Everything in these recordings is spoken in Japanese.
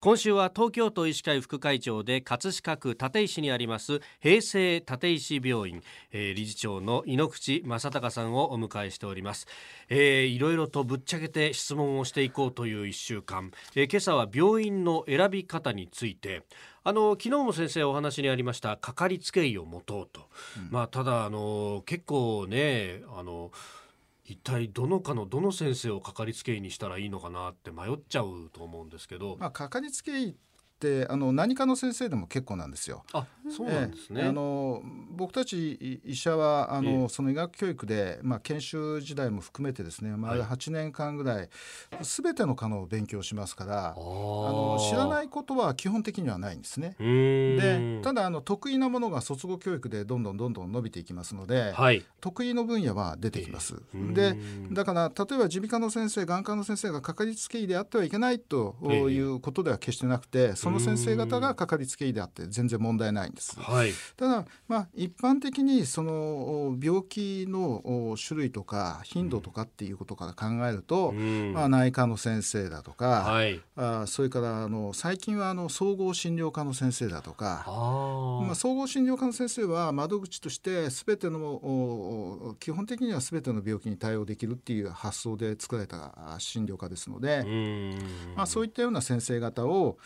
今週は東京都医師会副会長で葛飾区立石にあります平成立石病院、えー、理事長の井ノ口正隆さんをお迎えしております、えー、いろいろとぶっちゃけて質問をしていこうという1週間、えー、今朝は病院の選び方について。あの昨日も先生お話にありましたかかりつけ医を持とうと、うん、まあただあの結構ねあの一体どの科のどの先生をかかりつけ医にしたらいいのかなって迷っちゃうと思うんですけど、まあ、かかりつけ医ってあの何かの先生でも結構なんですよ。あそうなんですね、えー、あの僕たち医者はあの、えー、その医学教育で、まあ、研修時代も含めてですね、まあ、8年間ぐらい全ての科の勉強しますからあの知らないことは基本的にはないんですね。でただあの得意なものが卒業教育でどんどんどんどん伸びていきますので、はい、得意の分野は出てきます。えー、でだから例えば耳鼻科の先生眼科の先生がかかりつけ医であってはいけないということでは決してなくて、その先生方がかかりつけ医であって全然問題ないんです。はい、ただ、まあ、一般的にその病気の種類とか頻度とかっていうことから考えると、まあ、内科の先生だとか、はい、あそれからあの最近はあの総合診療科の先生だとかまあ、総合診療科の先生は窓口として全ての基本的には全ての病気に対応できるっていう発想で作られた診療科ですので、まあ、そういったような先生方を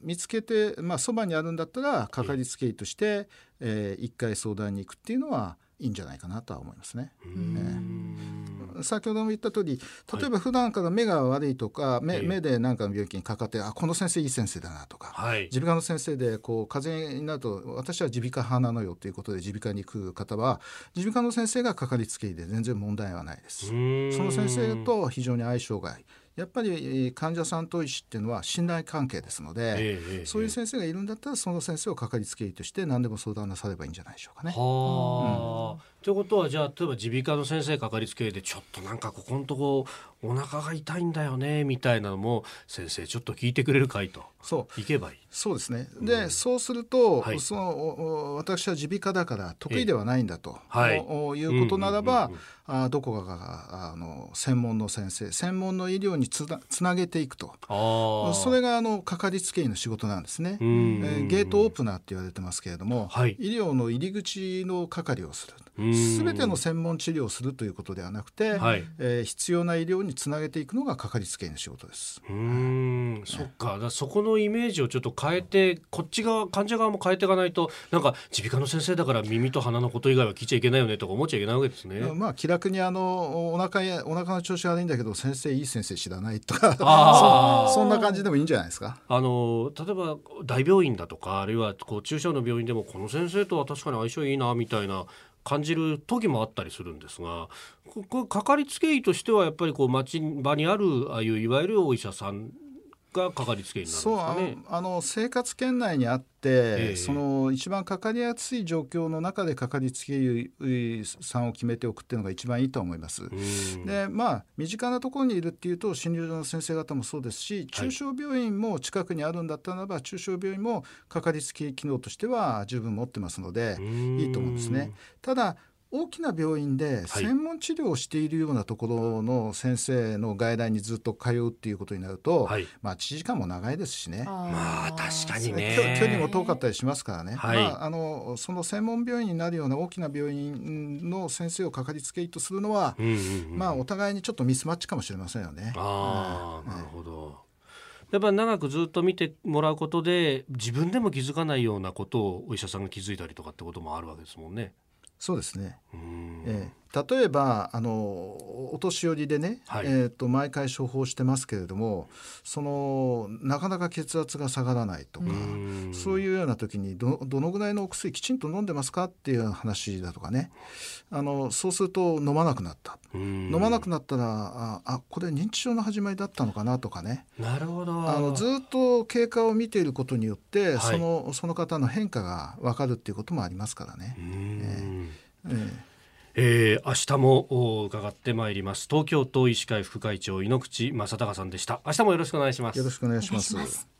見つけて、まあ、そばにあるんだったらかかりつけ医として、えー、一回相談に行くっていうのはいいんじゃないかなとは思いますね。えー、先ほども言った通り例えば普段から目が悪いとか、はい、目目で何かの病気にかかってあこの先生いい先生だなとか耳鼻科の先生でこう風邪になると私は耳鼻科派なのよということで耳鼻科に行く方は耳鼻科の先生がかかりつけ医で全然問題はないです。その先生と非常に相性がいい。やっぱり患者さんと医師っていうのは信頼関係ですので、えー、そういう先生がいるんだったらその先生をかかりつけ医として何でも相談なさればいいんじゃないでしょうかね。ということはじゃあ例えば耳鼻科の先生かかりつけ医でちょっとなんかここのとこお腹が痛いんだよねみたいなのも先生ちょっと聞いてくれるかいと。そう。行けばいいそうですね。で、うん、そうすると、はい、その私は耳鼻科だから得意ではないんだと、はい、いうことならば、あどこかがあの専門の先生専門の医療につなつなげていくと。それがあのかかりつけ医の仕事なんですね、えー、ゲートオープナーって言われてますけれども、はい、医療の入り口の係をする。全ての専門治療をするということではなくて、はい、えー、必要な医療につなげていくのがかかりつけ医の仕事です。うん、そっかだそこのイメージをちょっと変えてこっち側患者側も変えていかないとなんか耳鼻科の先生だから耳と鼻のこと以外は聞いちゃいけないよねとか思っちゃいけないわけですね。まあ気楽にあのお腹やお腹の調子悪いんだけど先生いい先生知らないとかそそんな感じでもいいんじゃないですか？あの例えば大病院だとかあるいはこう中小の病院でもこの先生とは確かに相性いいなみたいな感じる時もあったりするんですがここかかりつけ医としてはやっぱりこう町場にあるああいういわゆるお医者さんがかかりつけ医になるんですかね。あの生活圏内にあって、えー、その一番かかりやすい状況の中でかかりつけ医さんを決めておくっていうのが一番いいと思います。でまあ身近なところにいるっていうと診療所の先生方もそうですし中小病院も近くにあるんだったらば、はい、中小病院もかかりつけ機能としては十分持ってますのでいいと思うんですね。ただ大きな病院で専門治療をしているようなところの先生の外来にずっと通うっていうことになると、はい、まあ1時間も長いですしね。まあ確かにね。距離も遠かったりしますからね、はい、まあ、あのその専門病院になるような大きな病院の先生をかかりつけ医とするのは、うんうんうん、まあお互いにちょっとミスマッチかもしれませんよね。あなるほど、やっぱ長くずっと見てもらうことで自分でも気づかないようなことをお医者さんが気づいたりとかってこともあるわけですもんね。そうですね。えー、例えばあのお年寄りでね、はい、えーと、毎回処方してますけれどもそのなかなか血圧が下がらないとかそういうような時にどどのぐらいのお薬きちんと飲んでますかっていう話だとかね。あのそうすると飲まなくなった。飲まなくなったらああこれ認知症の始まりだったのかなとかね。なるほど。あのずっと経過を見ていることによって、はい、そのその方の変化が分かるっていうこともありますからね。えーえー、明日も伺ってまいります。東京都医師会副会長井ノ口正孝さんでした。明日もよろしくお願いします。よろしくお願いします